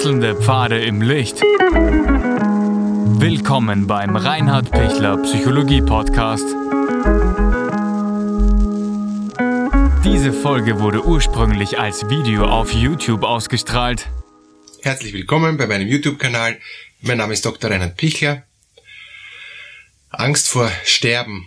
Wechselnde Pfade im Licht. Willkommen beim Reinhard Pichler Psychologie Podcast. Diese Folge wurde ursprünglich als Video auf YouTube ausgestrahlt. Herzlich willkommen bei meinem YouTube-Kanal. Mein Name ist Dr. Reinhard Pichler. Angst vor Sterben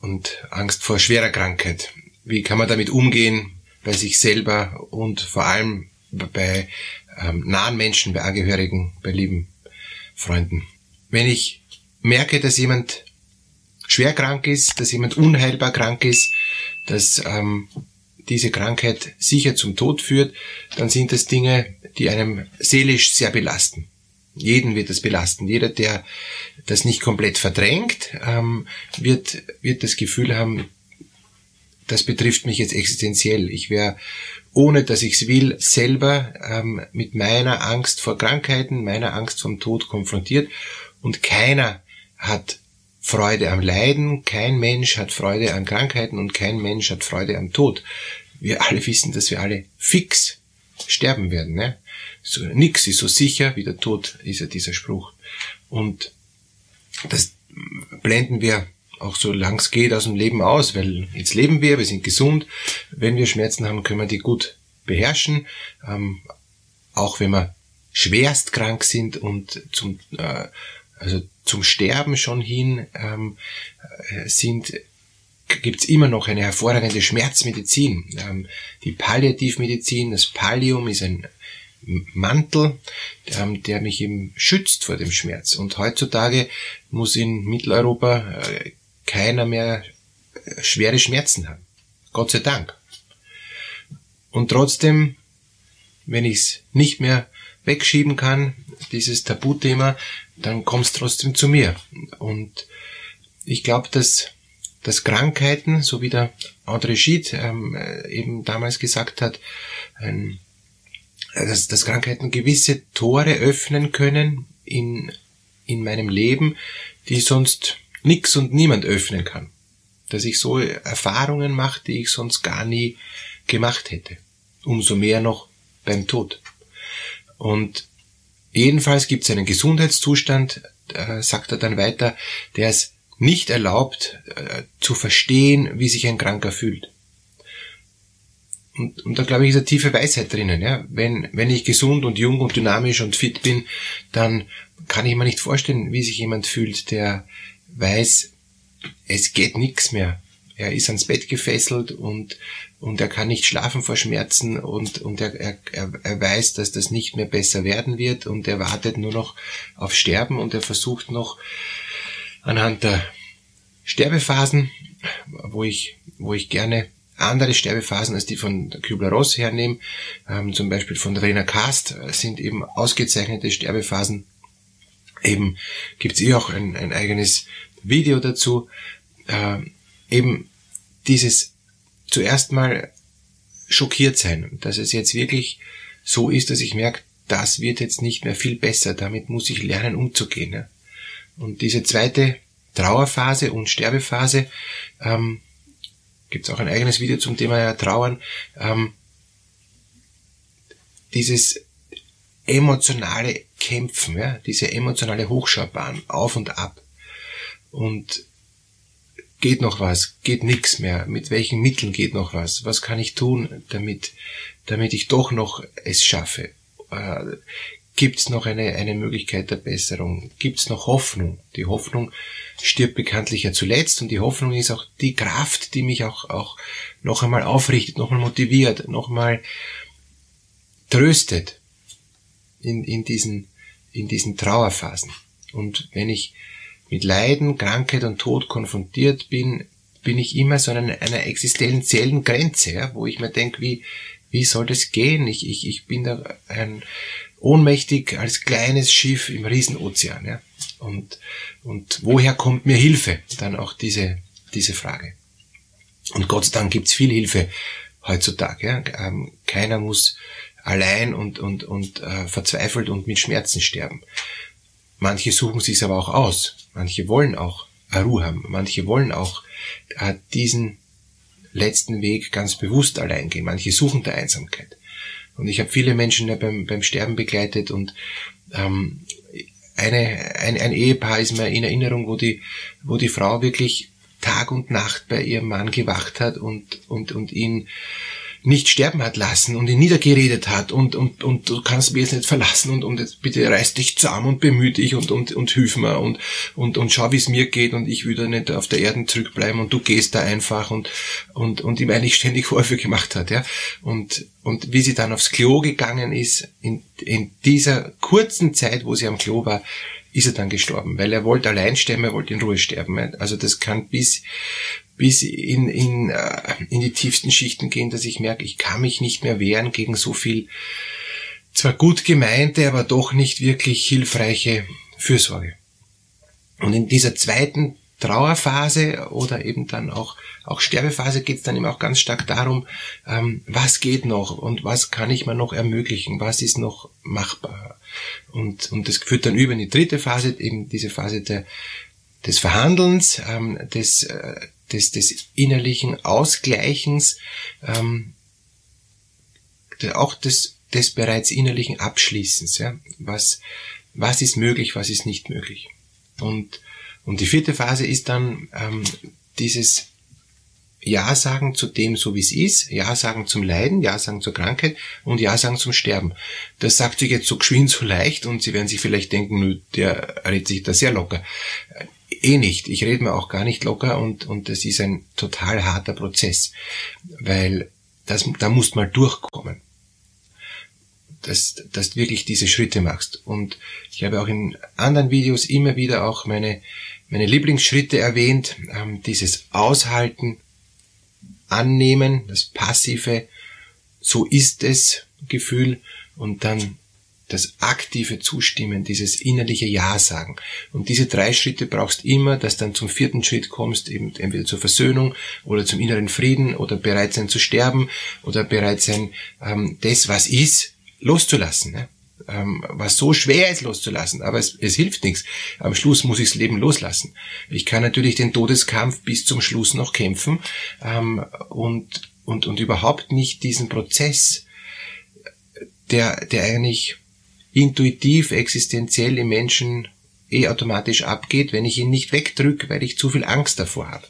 und Angst vor schwerer Krankheit. Wie kann man damit umgehen bei sich selber und vor allem bei ähm, nahen Menschen, bei Angehörigen, bei lieben Freunden. Wenn ich merke, dass jemand schwer krank ist, dass jemand unheilbar krank ist, dass ähm, diese Krankheit sicher zum Tod führt, dann sind das Dinge, die einem seelisch sehr belasten. Jeden wird das belasten. Jeder, der das nicht komplett verdrängt, ähm, wird, wird das Gefühl haben, das betrifft mich jetzt existenziell. Ich wäre, ohne dass ich es will, selber ähm, mit meiner Angst vor Krankheiten, meiner Angst vom Tod konfrontiert und keiner hat Freude am Leiden, kein Mensch hat Freude an Krankheiten und kein Mensch hat Freude am Tod. Wir alle wissen, dass wir alle fix sterben werden. Ne? So, nix ist so sicher wie der Tod, ist ja dieser Spruch. Und das blenden wir auch so lang es geht aus dem Leben aus, weil jetzt leben wir, wir sind gesund. Wenn wir Schmerzen haben, können wir die gut beherrschen. Ähm, auch wenn wir schwerst krank sind und zum, äh, also zum Sterben schon hin ähm, äh, sind, gibt's immer noch eine hervorragende Schmerzmedizin. Ähm, die Palliativmedizin, das Pallium ist ein Mantel, ähm, der mich eben schützt vor dem Schmerz. Und heutzutage muss in Mitteleuropa äh, keiner mehr äh, schwere Schmerzen haben. Gott sei Dank. Und trotzdem, wenn ich es nicht mehr wegschieben kann, dieses Tabuthema, dann kommt es trotzdem zu mir. Und ich glaube, dass, dass Krankheiten, so wie der André Schied ähm, äh, eben damals gesagt hat, ein, dass, dass Krankheiten gewisse Tore öffnen können in, in meinem Leben, die sonst nix und niemand öffnen kann. Dass ich so Erfahrungen mache, die ich sonst gar nie gemacht hätte. Umso mehr noch beim Tod. Und jedenfalls gibt es einen Gesundheitszustand, äh, sagt er dann weiter, der es nicht erlaubt äh, zu verstehen, wie sich ein Kranker fühlt. Und, und da glaube ich, ist eine tiefe Weisheit drinnen. Ja? Wenn, wenn ich gesund und jung und dynamisch und fit bin, dann kann ich mir nicht vorstellen, wie sich jemand fühlt, der weiß, es geht nichts mehr. Er ist ans Bett gefesselt und, und er kann nicht schlafen vor Schmerzen und, und er, er, er weiß, dass das nicht mehr besser werden wird und er wartet nur noch auf Sterben und er versucht noch anhand der Sterbephasen, wo ich, wo ich gerne andere Sterbephasen als die von Kübler-Ross hernehme, ähm, zum Beispiel von Rena Kast, sind eben ausgezeichnete Sterbephasen eben gibt's eh auch ein, ein eigenes Video dazu. Äh, eben dieses zuerst mal schockiert sein, dass es jetzt wirklich so ist, dass ich merke, das wird jetzt nicht mehr viel besser, damit muss ich lernen umzugehen. Ne? Und diese zweite Trauerphase und Sterbephase, ähm, gibt auch ein eigenes Video zum Thema Trauern, ähm, dieses emotionale Kämpfen, ja, diese emotionale Hochschaubahn, auf und ab. Und geht noch was, geht nix mehr, mit welchen Mitteln geht noch was, was kann ich tun, damit, damit ich doch noch es schaffe. Äh, Gibt's noch eine, eine Möglichkeit der Besserung? Gibt's noch Hoffnung? Die Hoffnung stirbt bekanntlich ja zuletzt und die Hoffnung ist auch die Kraft, die mich auch, auch noch einmal aufrichtet, noch einmal motiviert, noch einmal tröstet in, in, diesen, in diesen Trauerphasen. Und wenn ich mit Leiden, Krankheit und Tod konfrontiert bin, bin ich immer so an einer existenziellen Grenze, ja, wo ich mir denke, wie, wie soll das gehen? Ich, ich, ich bin da ein, ohnmächtig als kleines Schiff im Riesenozean. Ja? Und, und woher kommt mir Hilfe? Dann auch diese, diese Frage. Und Gott sei Dank gibt's viel Hilfe heutzutage. Ja? Ähm, keiner muss allein und, und, und äh, verzweifelt und mit Schmerzen sterben. Manche suchen sich aber auch aus. Manche wollen auch Ruhe haben. Manche wollen auch äh, diesen letzten Weg ganz bewusst allein gehen. Manche suchen der Einsamkeit. Und ich habe viele Menschen ja beim, beim Sterben begleitet und ähm, eine, ein, ein Ehepaar ist mir in Erinnerung, wo die, wo die Frau wirklich Tag und Nacht bei ihrem Mann gewacht hat und, und, und ihn nicht sterben hat lassen und ihn niedergeredet hat und, und, und du kannst mich jetzt nicht verlassen und, und jetzt bitte reiß dich zusammen und bemühe dich und, und, und hilf mir und, und, und schau, wie es mir geht und ich würde nicht auf der Erde zurückbleiben und du gehst da einfach und, und, und ihm eigentlich ständig Vorwürfe gemacht hat, ja. Und, und wie sie dann aufs Klo gegangen ist, in, in dieser kurzen Zeit, wo sie am Klo war, ist er dann gestorben, weil er wollte allein sterben, er wollte in Ruhe sterben. Also das kann bis, bis in, in, äh, in die tiefsten Schichten gehen, dass ich merke, ich kann mich nicht mehr wehren gegen so viel zwar gut gemeinte, aber doch nicht wirklich hilfreiche Fürsorge. Und in dieser zweiten Trauerphase oder eben dann auch, auch Sterbephase geht es dann eben auch ganz stark darum, ähm, was geht noch und was kann ich mir noch ermöglichen, was ist noch machbar. Und, und das führt dann über in die dritte Phase, eben diese Phase der, des Verhandelns, ähm, des, äh, des, des innerlichen Ausgleichens, ähm, auch des, des bereits innerlichen Abschließens. Ja? Was, was ist möglich, was ist nicht möglich. Und, und die vierte Phase ist dann ähm, dieses Ja sagen zu dem, so wie es ist, Ja sagen zum Leiden, Ja sagen zur Krankheit und Ja sagen zum Sterben. Das sagt sich jetzt so geschwind, so leicht und Sie werden sich vielleicht denken, nö, der redet sich da sehr locker eh nicht. Ich rede mir auch gar nicht locker und, und das ist ein total harter Prozess, weil das, da musst mal durchkommen, dass, dass du wirklich diese Schritte machst. Und ich habe auch in anderen Videos immer wieder auch meine, meine Lieblingsschritte erwähnt, ähm, dieses Aushalten, Annehmen, das passive, so ist es Gefühl und dann das aktive Zustimmen, dieses innerliche Ja sagen. Und diese drei Schritte brauchst immer, dass dann zum vierten Schritt kommst, eben entweder zur Versöhnung oder zum inneren Frieden oder bereit sein zu sterben oder bereit sein, ähm, das, was ist, loszulassen. Ne? Ähm, was so schwer ist loszulassen, aber es, es hilft nichts. Am Schluss muss ich das Leben loslassen. Ich kann natürlich den Todeskampf bis zum Schluss noch kämpfen ähm, und, und, und überhaupt nicht diesen Prozess, der, der eigentlich intuitiv, existenziell im Menschen eh automatisch abgeht, wenn ich ihn nicht wegdrücke, weil ich zu viel Angst davor habe.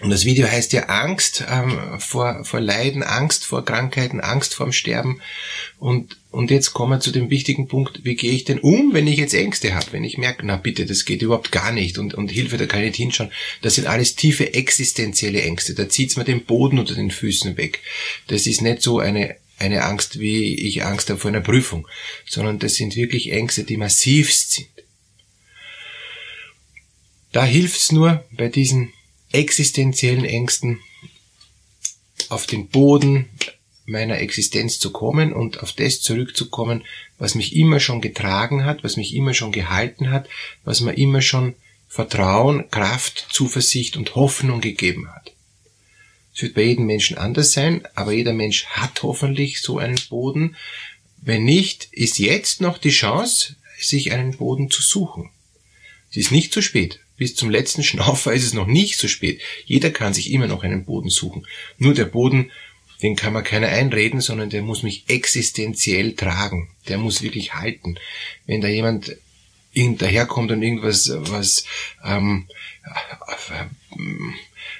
Und das Video heißt ja Angst ähm, vor, vor Leiden, Angst vor Krankheiten, Angst vorm Sterben. Und, und jetzt kommen wir zu dem wichtigen Punkt, wie gehe ich denn um, wenn ich jetzt Ängste habe? Wenn ich merke, na bitte, das geht überhaupt gar nicht und, und Hilfe, da kann ich nicht hinschauen. Das sind alles tiefe existenzielle Ängste. Da zieht's mir den Boden unter den Füßen weg. Das ist nicht so eine eine Angst, wie ich Angst habe vor einer Prüfung, sondern das sind wirklich Ängste, die massivst sind. Da hilft's nur bei diesen existenziellen Ängsten auf den Boden meiner Existenz zu kommen und auf das zurückzukommen, was mich immer schon getragen hat, was mich immer schon gehalten hat, was mir immer schon Vertrauen, Kraft, Zuversicht und Hoffnung gegeben hat. Es wird bei jedem Menschen anders sein, aber jeder Mensch hat hoffentlich so einen Boden. Wenn nicht, ist jetzt noch die Chance, sich einen Boden zu suchen. Es ist nicht zu spät. Bis zum letzten Schnaufer ist es noch nicht zu spät. Jeder kann sich immer noch einen Boden suchen. Nur der Boden, den kann man keiner einreden, sondern der muss mich existenziell tragen. Der muss wirklich halten. Wenn da jemand daherkommt und irgendwas was ähm,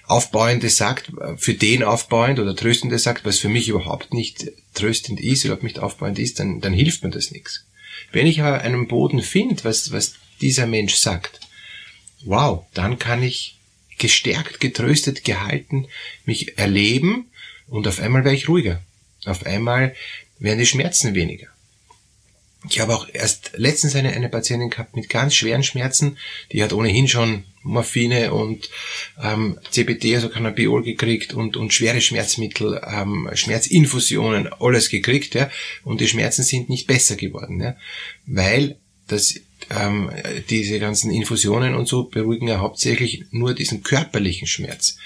Aufbauendes sagt, für den aufbauend oder tröstendes sagt, was für mich überhaupt nicht tröstend ist, überhaupt nicht aufbauend ist, dann, dann hilft mir das nichts. Wenn ich aber einen Boden finde, was, was dieser Mensch sagt, wow, dann kann ich gestärkt, getröstet, gehalten mich erleben und auf einmal wäre ich ruhiger. Auf einmal werden die Schmerzen weniger. Ich habe auch erst letztens eine, eine Patientin gehabt mit ganz schweren Schmerzen, die hat ohnehin schon Morphine und ähm, CBD, also Cannabiol gekriegt und, und schwere Schmerzmittel, ähm, Schmerzinfusionen, alles gekriegt, ja, und die Schmerzen sind nicht besser geworden, ja, weil das ähm, diese ganzen Infusionen und so beruhigen ja hauptsächlich nur diesen körperlichen Schmerz.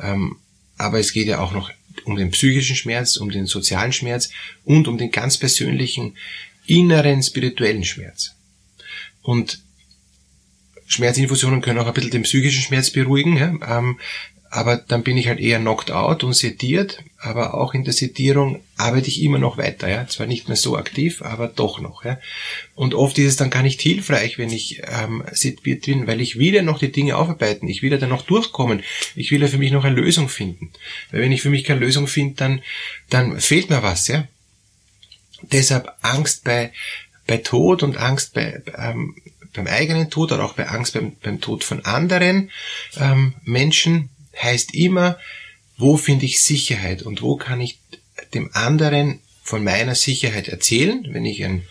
Ähm, aber es geht ja auch noch um den psychischen Schmerz, um den sozialen Schmerz und um den ganz persönlichen inneren spirituellen Schmerz. Und Schmerzinfusionen können auch ein bisschen den psychischen Schmerz beruhigen, ja, ähm, aber dann bin ich halt eher knocked out und sediert, aber auch in der Sedierung arbeite ich immer noch weiter, ja, zwar nicht mehr so aktiv, aber doch noch, ja. Und oft ist es dann gar nicht hilfreich, wenn ich ähm, sediert bin, weil ich will ja noch die Dinge aufarbeiten, ich will ja dann noch durchkommen, ich will ja für mich noch eine Lösung finden, weil wenn ich für mich keine Lösung finde, dann dann fehlt mir was, ja. Deshalb Angst bei bei Tod und Angst bei ähm, beim eigenen Tod oder auch bei Angst beim, beim Tod von anderen ähm, Menschen heißt immer, wo finde ich Sicherheit und wo kann ich dem anderen von meiner Sicherheit erzählen, wenn ich ein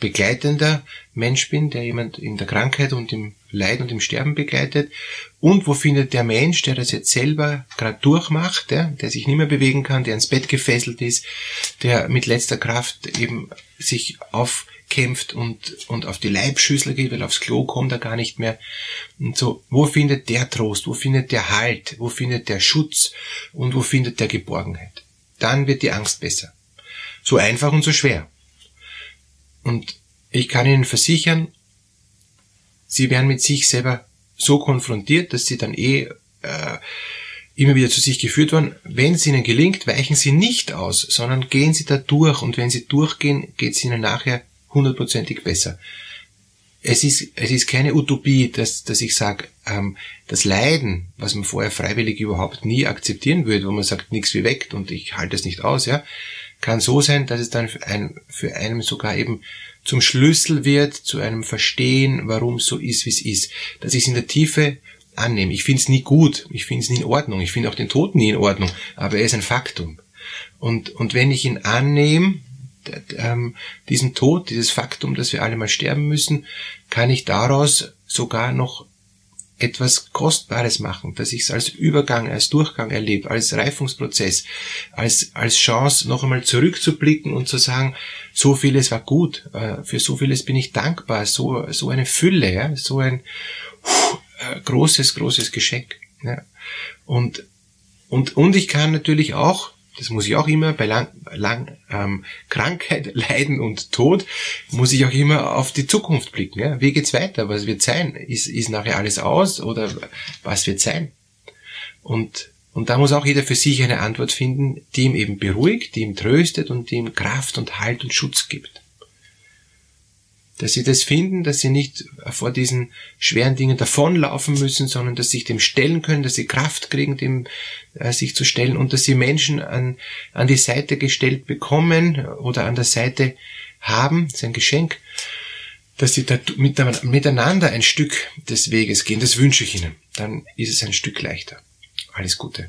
begleitender Mensch bin, der jemand in der Krankheit und im Leiden und im Sterben begleitet. Und wo findet der Mensch, der das jetzt selber gerade durchmacht, der, der sich nicht mehr bewegen kann, der ins Bett gefesselt ist, der mit letzter Kraft eben sich auf kämpft und, und auf die Leibschüssel geht, weil aufs Klo kommt er gar nicht mehr. Und so, wo findet der Trost, wo findet der Halt, wo findet der Schutz und wo findet der Geborgenheit? Dann wird die Angst besser. So einfach und so schwer. Und ich kann Ihnen versichern, Sie werden mit sich selber so konfrontiert, dass Sie dann eh äh, immer wieder zu sich geführt werden. Wenn es Ihnen gelingt, weichen Sie nicht aus, sondern gehen Sie da durch und wenn Sie durchgehen, geht es Ihnen nachher hundertprozentig besser. Es ist, es ist keine Utopie, dass, dass ich sage, ähm, das Leiden, was man vorher freiwillig überhaupt nie akzeptieren würde, wo man sagt, nichts wie weg und ich halte es nicht aus, ja, kann so sein, dass es dann für, ein, für einen sogar eben zum Schlüssel wird, zu einem Verstehen, warum es so ist, wie es ist. Dass ich es in der Tiefe annehme. Ich finde es nie gut, ich finde es nie in Ordnung, ich finde auch den Tod nie in Ordnung, aber er ist ein Faktum. Und, und wenn ich ihn annehme, ähm, diesen Tod, dieses Faktum, dass wir alle mal sterben müssen, kann ich daraus sogar noch etwas Kostbares machen, dass ich es als Übergang, als Durchgang erlebe, als Reifungsprozess, als, als Chance, noch einmal zurückzublicken und zu sagen, so vieles war gut, äh, für so vieles bin ich dankbar, so, so eine Fülle, ja, so ein uh, großes, großes Geschenk. Ja. Und, und, und ich kann natürlich auch das muss ich auch immer bei lang, lang ähm, Krankheit, Leiden und Tod, muss ich auch immer auf die Zukunft blicken. Ja? Wie geht's weiter? Was wird sein? Ist, ist nachher alles aus oder was wird sein? Und, und da muss auch jeder für sich eine Antwort finden, die ihm eben beruhigt, die ihm tröstet und die ihm Kraft und Halt und Schutz gibt dass sie das finden, dass sie nicht vor diesen schweren Dingen davonlaufen müssen, sondern dass sie sich dem stellen können, dass sie Kraft kriegen, dem äh, sich zu stellen und dass sie Menschen an, an die Seite gestellt bekommen oder an der Seite haben, das ist ein Geschenk, dass sie da miteinander ein Stück des Weges gehen. Das wünsche ich Ihnen. Dann ist es ein Stück leichter. Alles Gute.